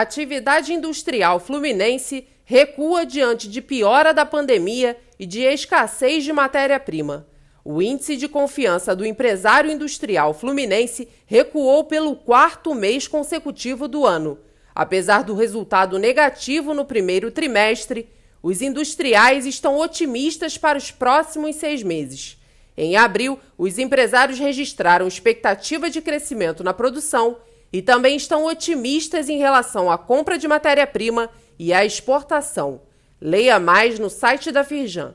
atividade industrial fluminense recua diante de piora da pandemia e de escassez de matéria-prima. O índice de confiança do empresário industrial fluminense recuou pelo quarto mês consecutivo do ano. Apesar do resultado negativo no primeiro trimestre, os industriais estão otimistas para os próximos seis meses. Em abril, os empresários registraram expectativa de crescimento na produção e também estão otimistas em relação à compra de matéria-prima e à exportação. Leia mais no site da Firjan.